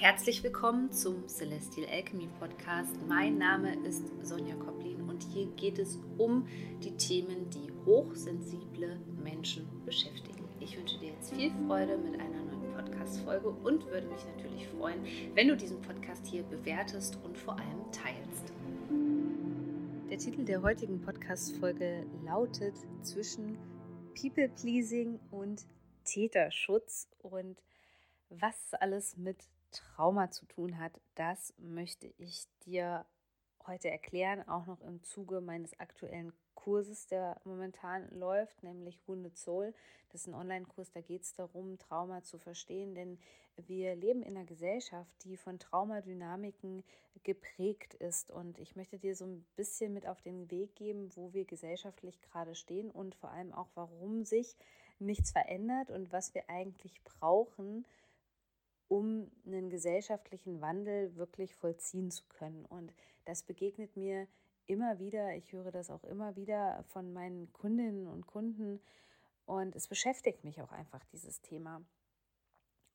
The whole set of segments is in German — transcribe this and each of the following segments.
Herzlich willkommen zum Celestial Alchemy Podcast. Mein Name ist Sonja Koplin und hier geht es um die Themen, die hochsensible Menschen beschäftigen. Ich wünsche dir jetzt viel Freude mit einer neuen Podcast-Folge und würde mich natürlich freuen, wenn du diesen Podcast hier bewertest und vor allem teilst. Der Titel der heutigen Podcast-Folge lautet Zwischen People-Pleasing und Täterschutz und was alles mit Trauma zu tun hat, das möchte ich dir heute erklären, auch noch im Zuge meines aktuellen Kurses, der momentan läuft, nämlich Wounded Soul. Das ist ein Online-Kurs, da geht es darum, Trauma zu verstehen, denn wir leben in einer Gesellschaft, die von Traumadynamiken geprägt ist. Und ich möchte dir so ein bisschen mit auf den Weg geben, wo wir gesellschaftlich gerade stehen und vor allem auch, warum sich nichts verändert und was wir eigentlich brauchen, um einen gesellschaftlichen Wandel wirklich vollziehen zu können. Und das begegnet mir immer wieder. Ich höre das auch immer wieder von meinen Kundinnen und Kunden. Und es beschäftigt mich auch einfach, dieses Thema.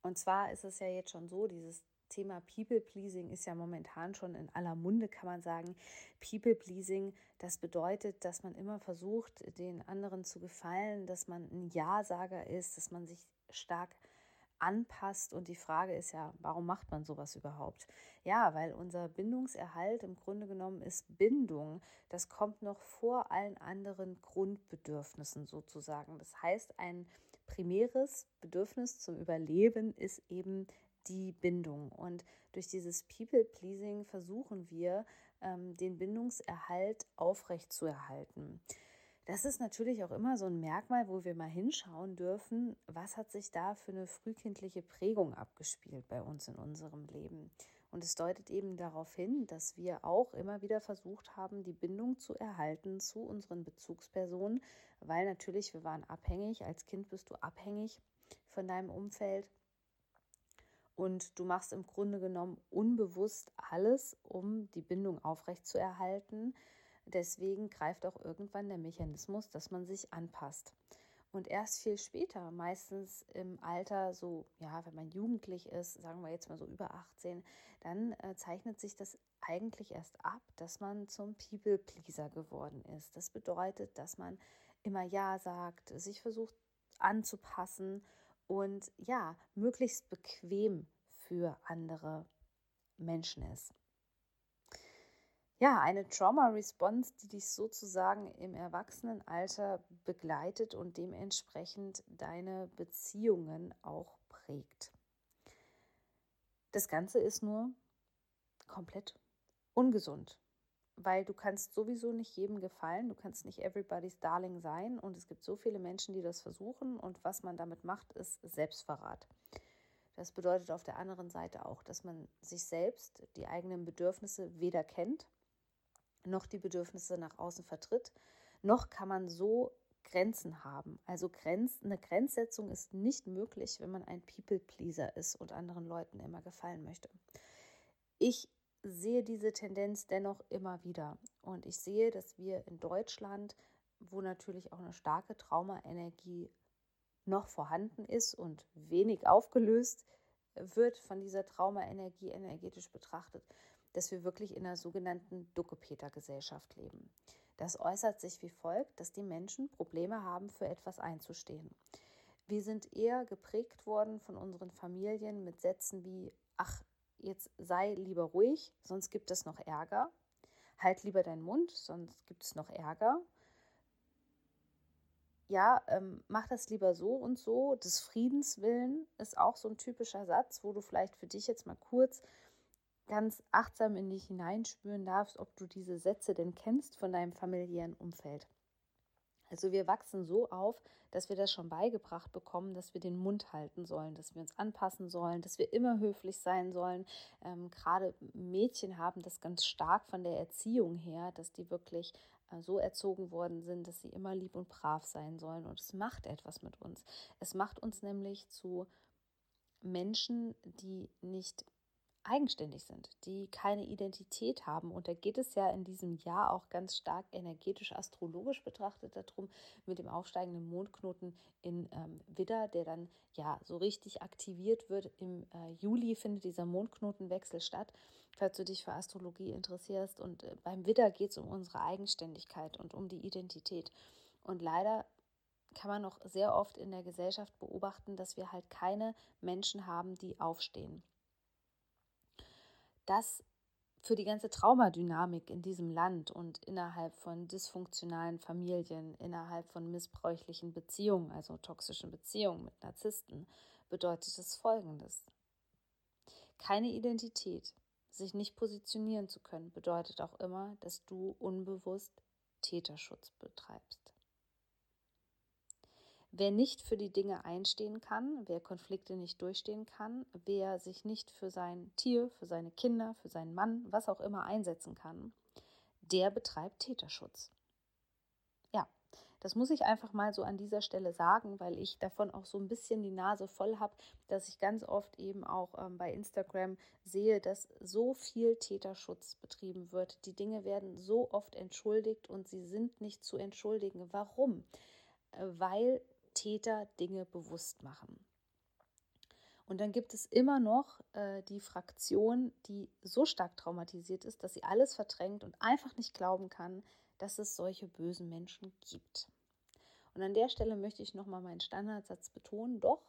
Und zwar ist es ja jetzt schon so, dieses Thema People-Pleasing ist ja momentan schon in aller Munde, kann man sagen. People-Pleasing, das bedeutet, dass man immer versucht, den anderen zu gefallen, dass man ein Ja-Sager ist, dass man sich stark anpasst. Und die Frage ist ja, warum macht man sowas überhaupt? Ja, weil unser Bindungserhalt im Grunde genommen ist Bindung. Das kommt noch vor allen anderen Grundbedürfnissen sozusagen. Das heißt, ein primäres Bedürfnis zum Überleben ist eben die Bindung. Und durch dieses People-Pleasing versuchen wir, ähm, den Bindungserhalt aufrechtzuerhalten. Das ist natürlich auch immer so ein Merkmal, wo wir mal hinschauen dürfen, was hat sich da für eine frühkindliche Prägung abgespielt bei uns in unserem Leben. Und es deutet eben darauf hin, dass wir auch immer wieder versucht haben, die Bindung zu erhalten zu unseren Bezugspersonen, weil natürlich wir waren abhängig, als Kind bist du abhängig von deinem Umfeld. Und du machst im Grunde genommen unbewusst alles, um die Bindung aufrechtzuerhalten. Deswegen greift auch irgendwann der Mechanismus, dass man sich anpasst. Und erst viel später, meistens im Alter, so, ja, wenn man jugendlich ist, sagen wir jetzt mal so über 18, dann äh, zeichnet sich das eigentlich erst ab, dass man zum People-Pleaser geworden ist. Das bedeutet, dass man immer Ja sagt, sich versucht anzupassen und ja, möglichst bequem für andere Menschen ist. Ja, eine Trauma-Response, die dich sozusagen im Erwachsenenalter begleitet und dementsprechend deine Beziehungen auch prägt. Das Ganze ist nur komplett ungesund, weil du kannst sowieso nicht jedem gefallen, du kannst nicht everybody's darling sein und es gibt so viele Menschen, die das versuchen und was man damit macht, ist Selbstverrat. Das bedeutet auf der anderen Seite auch, dass man sich selbst, die eigenen Bedürfnisse weder kennt, noch die Bedürfnisse nach außen vertritt, noch kann man so Grenzen haben. Also Grenz, eine Grenzsetzung ist nicht möglich, wenn man ein People-Pleaser ist und anderen Leuten immer gefallen möchte. Ich sehe diese Tendenz dennoch immer wieder und ich sehe, dass wir in Deutschland, wo natürlich auch eine starke Traumaenergie noch vorhanden ist und wenig aufgelöst wird von dieser Traumaenergie energetisch betrachtet, dass wir wirklich in einer sogenannten Duckepeter-Gesellschaft leben. Das äußert sich wie folgt, dass die Menschen Probleme haben, für etwas einzustehen. Wir sind eher geprägt worden von unseren Familien mit Sätzen wie, ach, jetzt sei lieber ruhig, sonst gibt es noch Ärger. Halt lieber deinen Mund, sonst gibt es noch Ärger. Ja, ähm, mach das lieber so und so. Des Friedens willen ist auch so ein typischer Satz, wo du vielleicht für dich jetzt mal kurz ganz achtsam in dich hineinspüren darfst, ob du diese Sätze denn kennst von deinem familiären Umfeld. Also wir wachsen so auf, dass wir das schon beigebracht bekommen, dass wir den Mund halten sollen, dass wir uns anpassen sollen, dass wir immer höflich sein sollen. Ähm, Gerade Mädchen haben das ganz stark von der Erziehung her, dass die wirklich äh, so erzogen worden sind, dass sie immer lieb und brav sein sollen. Und es macht etwas mit uns. Es macht uns nämlich zu Menschen, die nicht eigenständig sind, die keine Identität haben. Und da geht es ja in diesem Jahr auch ganz stark energetisch, astrologisch betrachtet darum, mit dem aufsteigenden Mondknoten in ähm, Widder, der dann ja so richtig aktiviert wird. Im äh, Juli findet dieser Mondknotenwechsel statt, falls du dich für Astrologie interessierst. Und äh, beim Widder geht es um unsere Eigenständigkeit und um die Identität. Und leider kann man noch sehr oft in der Gesellschaft beobachten, dass wir halt keine Menschen haben, die aufstehen das für die ganze Traumadynamik in diesem Land und innerhalb von dysfunktionalen Familien, innerhalb von missbräuchlichen Beziehungen, also toxischen Beziehungen mit Narzissten, bedeutet es Folgendes. Keine Identität, sich nicht positionieren zu können, bedeutet auch immer, dass du unbewusst Täterschutz betreibst. Wer nicht für die Dinge einstehen kann, wer Konflikte nicht durchstehen kann, wer sich nicht für sein Tier, für seine Kinder, für seinen Mann, was auch immer einsetzen kann, der betreibt Täterschutz. Ja, das muss ich einfach mal so an dieser Stelle sagen, weil ich davon auch so ein bisschen die Nase voll habe, dass ich ganz oft eben auch ähm, bei Instagram sehe, dass so viel Täterschutz betrieben wird. Die Dinge werden so oft entschuldigt und sie sind nicht zu entschuldigen. Warum? Äh, weil Täter Dinge bewusst machen. Und dann gibt es immer noch äh, die Fraktion, die so stark traumatisiert ist, dass sie alles verdrängt und einfach nicht glauben kann, dass es solche bösen Menschen gibt. Und an der Stelle möchte ich nochmal meinen Standardsatz betonen, doch,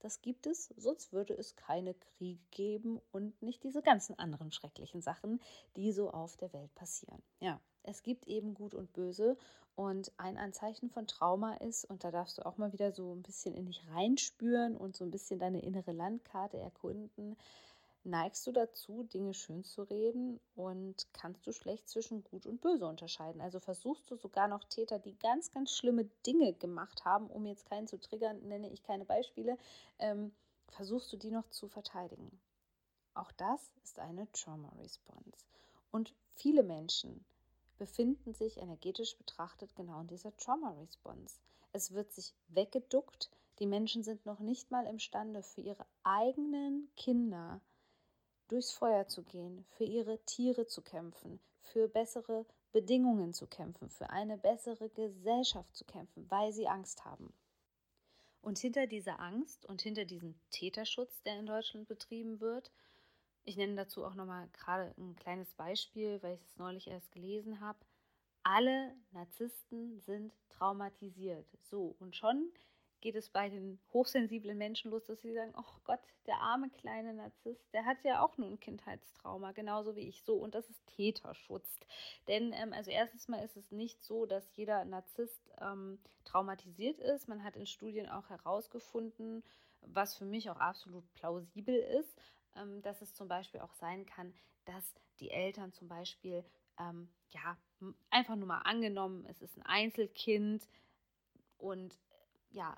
das gibt es, sonst würde es keine Kriege geben und nicht diese ganzen anderen schrecklichen Sachen, die so auf der Welt passieren. Ja, es gibt eben Gut und Böse und ein Anzeichen von Trauma ist, und da darfst du auch mal wieder so ein bisschen in dich reinspüren und so ein bisschen deine innere Landkarte erkunden. Neigst du dazu, Dinge schön zu reden und kannst du schlecht zwischen Gut und Böse unterscheiden? Also versuchst du sogar noch Täter, die ganz, ganz schlimme Dinge gemacht haben, um jetzt keinen zu triggern, nenne ich keine Beispiele, ähm, versuchst du die noch zu verteidigen. Auch das ist eine Trauma Response. Und viele Menschen befinden sich energetisch betrachtet genau in dieser Trauma Response. Es wird sich weggeduckt. Die Menschen sind noch nicht mal imstande, für ihre eigenen Kinder durchs Feuer zu gehen, für ihre Tiere zu kämpfen, für bessere Bedingungen zu kämpfen, für eine bessere Gesellschaft zu kämpfen, weil sie Angst haben. Und hinter dieser Angst und hinter diesem Täterschutz, der in Deutschland betrieben wird, ich nenne dazu auch nochmal gerade ein kleines Beispiel, weil ich es neulich erst gelesen habe. Alle Narzissten sind traumatisiert. So, und schon geht es bei den hochsensiblen Menschen los, dass sie sagen, oh Gott, der arme kleine Narzisst, der hat ja auch nur ein Kindheitstrauma, genauso wie ich. So, und das ist Täterschutz. Denn, ähm, also erstens mal ist es nicht so, dass jeder Narzisst ähm, traumatisiert ist. Man hat in Studien auch herausgefunden, was für mich auch absolut plausibel ist, dass es zum Beispiel auch sein kann, dass die Eltern zum Beispiel, ähm, ja, einfach nur mal angenommen, es ist ein Einzelkind und ja,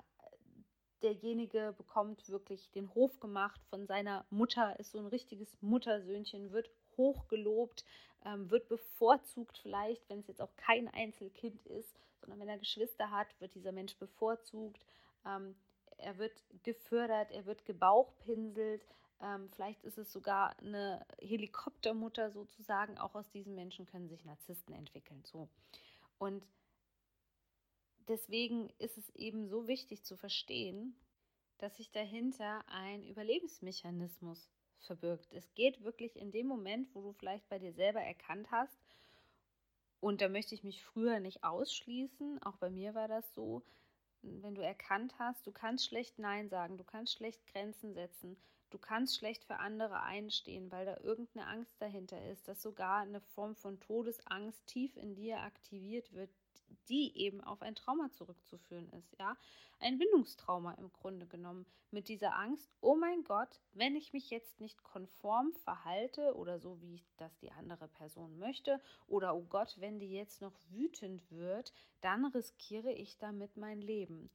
derjenige bekommt wirklich den Hof gemacht von seiner Mutter, ist so ein richtiges Muttersöhnchen, wird hochgelobt, ähm, wird bevorzugt vielleicht, wenn es jetzt auch kein Einzelkind ist, sondern wenn er Geschwister hat, wird dieser Mensch bevorzugt. Ähm, er wird gefördert, er wird gebauchpinselt, ähm, vielleicht ist es sogar eine Helikoptermutter sozusagen. Auch aus diesen Menschen können sich Narzissten entwickeln. So. Und deswegen ist es eben so wichtig zu verstehen, dass sich dahinter ein Überlebensmechanismus verbirgt. Es geht wirklich in dem Moment, wo du vielleicht bei dir selber erkannt hast, und da möchte ich mich früher nicht ausschließen, auch bei mir war das so, wenn du erkannt hast, du kannst schlecht Nein sagen, du kannst schlecht Grenzen setzen, Du kannst schlecht für andere einstehen, weil da irgendeine Angst dahinter ist, dass sogar eine Form von Todesangst tief in dir aktiviert wird, die eben auf ein Trauma zurückzuführen ist, ja? Ein Bindungstrauma im Grunde genommen mit dieser Angst, oh mein Gott, wenn ich mich jetzt nicht konform verhalte oder so wie das die andere Person möchte oder oh Gott, wenn die jetzt noch wütend wird, dann riskiere ich damit mein Leben.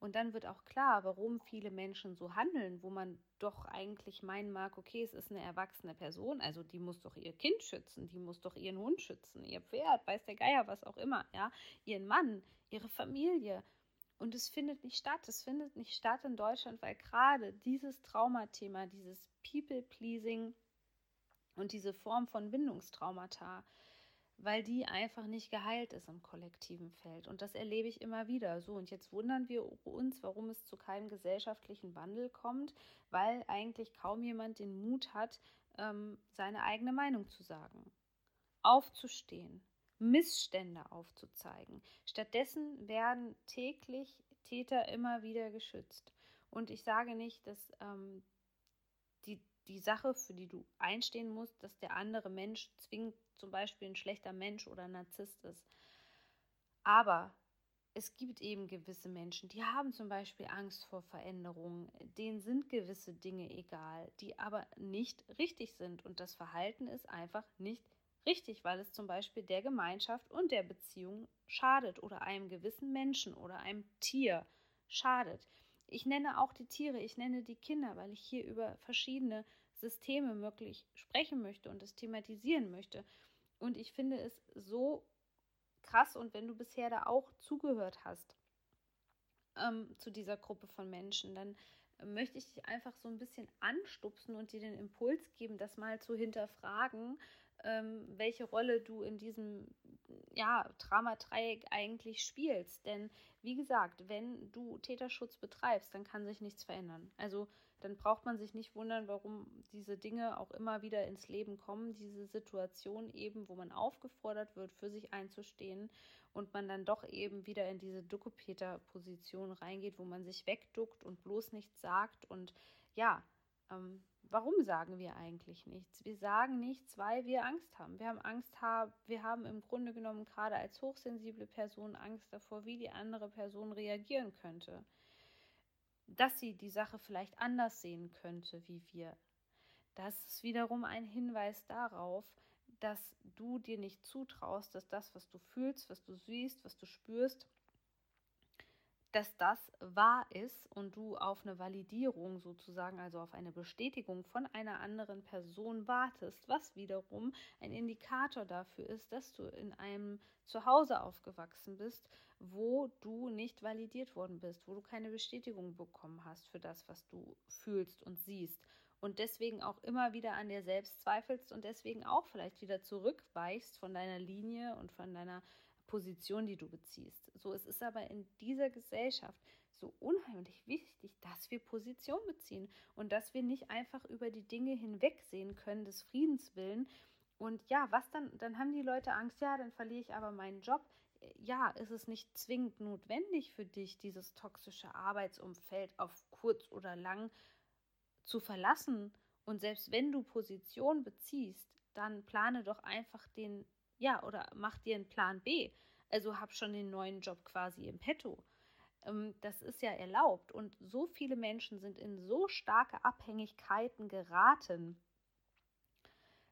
Und dann wird auch klar, warum viele Menschen so handeln, wo man doch eigentlich meinen mag, okay, es ist eine erwachsene Person, also die muss doch ihr Kind schützen, die muss doch ihren Hund schützen, ihr Pferd, weiß der Geier, was auch immer, ja, ihren Mann, ihre Familie. Und es findet nicht statt. Es findet nicht statt in Deutschland, weil gerade dieses Traumathema, dieses People-Pleasing Und diese Form von Bindungstraumata, weil die einfach nicht geheilt ist im kollektiven Feld. Und das erlebe ich immer wieder. So, und jetzt wundern wir uns, warum es zu keinem gesellschaftlichen Wandel kommt, weil eigentlich kaum jemand den Mut hat, ähm, seine eigene Meinung zu sagen, aufzustehen, Missstände aufzuzeigen. Stattdessen werden täglich Täter immer wieder geschützt. Und ich sage nicht, dass ähm, die, die Sache, für die du einstehen musst, dass der andere Mensch zwingend zum Beispiel ein schlechter Mensch oder ein Narzisst ist. Aber es gibt eben gewisse Menschen, die haben zum Beispiel Angst vor Veränderungen, denen sind gewisse Dinge egal, die aber nicht richtig sind und das Verhalten ist einfach nicht richtig, weil es zum Beispiel der Gemeinschaft und der Beziehung schadet oder einem gewissen Menschen oder einem Tier schadet. Ich nenne auch die Tiere, ich nenne die Kinder, weil ich hier über verschiedene Systeme möglich sprechen möchte und es thematisieren möchte. Und ich finde es so krass und wenn du bisher da auch zugehört hast ähm, zu dieser Gruppe von Menschen, dann möchte ich dich einfach so ein bisschen anstupsen und dir den Impuls geben, das mal zu hinterfragen, ähm, welche Rolle du in diesem ja, Dramadreieck eigentlich spielst. Denn wie gesagt, wenn du Täterschutz betreibst, dann kann sich nichts verändern. Also dann braucht man sich nicht wundern, warum diese Dinge auch immer wieder ins Leben kommen, diese Situation eben, wo man aufgefordert wird, für sich einzustehen und man dann doch eben wieder in diese Duckepeter-Position reingeht, wo man sich wegduckt und bloß nichts sagt und ja, ähm, warum sagen wir eigentlich nichts? Wir sagen nichts, weil wir Angst haben. Wir haben Angst, wir haben im Grunde genommen gerade als hochsensible Person Angst davor, wie die andere Person reagieren könnte. Dass sie die Sache vielleicht anders sehen könnte wie wir. Das ist wiederum ein Hinweis darauf, dass du dir nicht zutraust, dass das, was du fühlst, was du siehst, was du spürst, dass das wahr ist und du auf eine Validierung sozusagen, also auf eine Bestätigung von einer anderen Person wartest, was wiederum ein Indikator dafür ist, dass du in einem Zuhause aufgewachsen bist, wo du nicht validiert worden bist, wo du keine Bestätigung bekommen hast für das, was du fühlst und siehst und deswegen auch immer wieder an dir selbst zweifelst und deswegen auch vielleicht wieder zurückweichst von deiner Linie und von deiner Position, die du beziehst. So, es ist aber in dieser Gesellschaft so unheimlich wichtig, dass wir Position beziehen und dass wir nicht einfach über die Dinge hinwegsehen können des Friedens willen. Und ja, was dann? Dann haben die Leute Angst, ja, dann verliere ich aber meinen Job. Ja, ist es nicht zwingend notwendig für dich, dieses toxische Arbeitsumfeld auf kurz oder lang zu verlassen. Und selbst wenn du Position beziehst, dann plane doch einfach den ja, oder mach dir einen Plan B. Also hab schon den neuen Job quasi im Petto. Ähm, das ist ja erlaubt. Und so viele Menschen sind in so starke Abhängigkeiten geraten,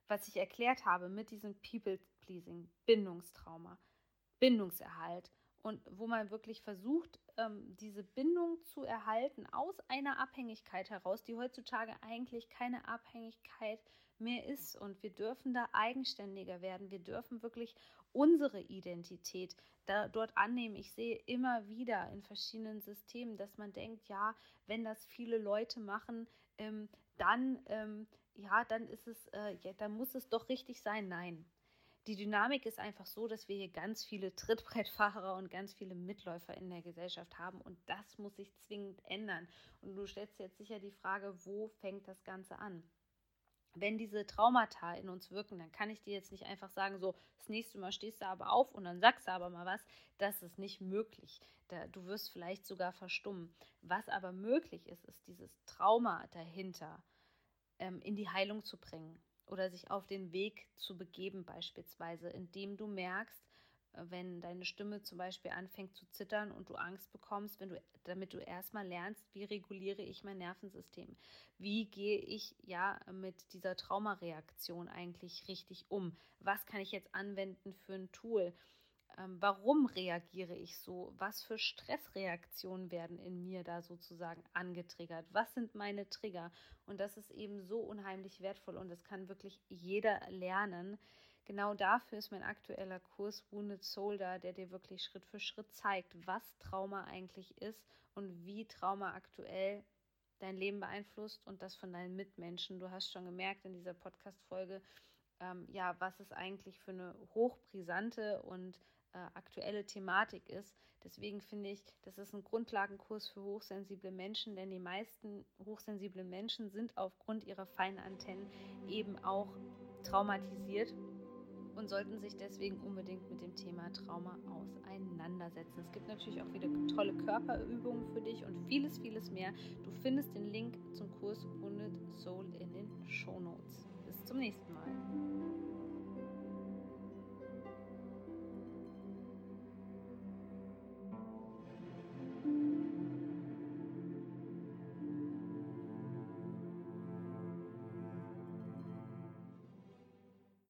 was ich erklärt habe mit diesem People-Pleasing, Bindungstrauma, Bindungserhalt und wo man wirklich versucht, ähm, diese Bindung zu erhalten aus einer Abhängigkeit heraus, die heutzutage eigentlich keine Abhängigkeit mehr ist. Und wir dürfen da eigenständiger werden. Wir dürfen wirklich unsere Identität da, dort annehmen. Ich sehe immer wieder in verschiedenen Systemen, dass man denkt, ja, wenn das viele Leute machen, ähm, dann, ähm, ja, dann ist es, äh, ja, dann muss es doch richtig sein. Nein, die Dynamik ist einfach so, dass wir hier ganz viele Trittbrettfahrer und ganz viele Mitläufer in der Gesellschaft haben und das muss sich zwingend ändern. Und du stellst jetzt sicher die Frage, wo fängt das Ganze an? Wenn diese Traumata in uns wirken, dann kann ich dir jetzt nicht einfach sagen, so, das nächste Mal stehst du aber auf und dann sagst du aber mal was. Das ist nicht möglich. Da, du wirst vielleicht sogar verstummen. Was aber möglich ist, ist dieses Trauma dahinter ähm, in die Heilung zu bringen oder sich auf den Weg zu begeben, beispielsweise, indem du merkst, äh, wenn deine Stimme zum Beispiel anfängt zu zittern und du Angst bekommst, wenn du, damit du erstmal lernst, wie reguliere ich mein Nervensystem? Wie gehe ich ja mit dieser Traumareaktion eigentlich richtig um? Was kann ich jetzt anwenden für ein Tool? Ähm, warum reagiere ich so? Was für Stressreaktionen werden in mir da sozusagen angetriggert? Was sind meine Trigger? Und das ist eben so unheimlich wertvoll und das kann wirklich jeder lernen. Genau dafür ist mein aktueller Kurs Wounded da, der dir wirklich Schritt für Schritt zeigt, was Trauma eigentlich ist und wie Trauma aktuell dein Leben beeinflusst und das von deinen Mitmenschen. Du hast schon gemerkt in dieser Podcast-Folge, ähm, ja, was es eigentlich für eine hochbrisante und äh, aktuelle Thematik ist. Deswegen finde ich, das ist ein Grundlagenkurs für hochsensible Menschen, denn die meisten hochsensiblen Menschen sind aufgrund ihrer feinen Antennen eben auch traumatisiert und sollten sich deswegen unbedingt mit dem Thema Trauma auseinandersetzen. Es gibt natürlich auch wieder tolle Körperübungen für dich und vieles, vieles mehr. Du findest den Link zum Kurs Wounded Soul in den Show Notes. Bis zum nächsten Mal.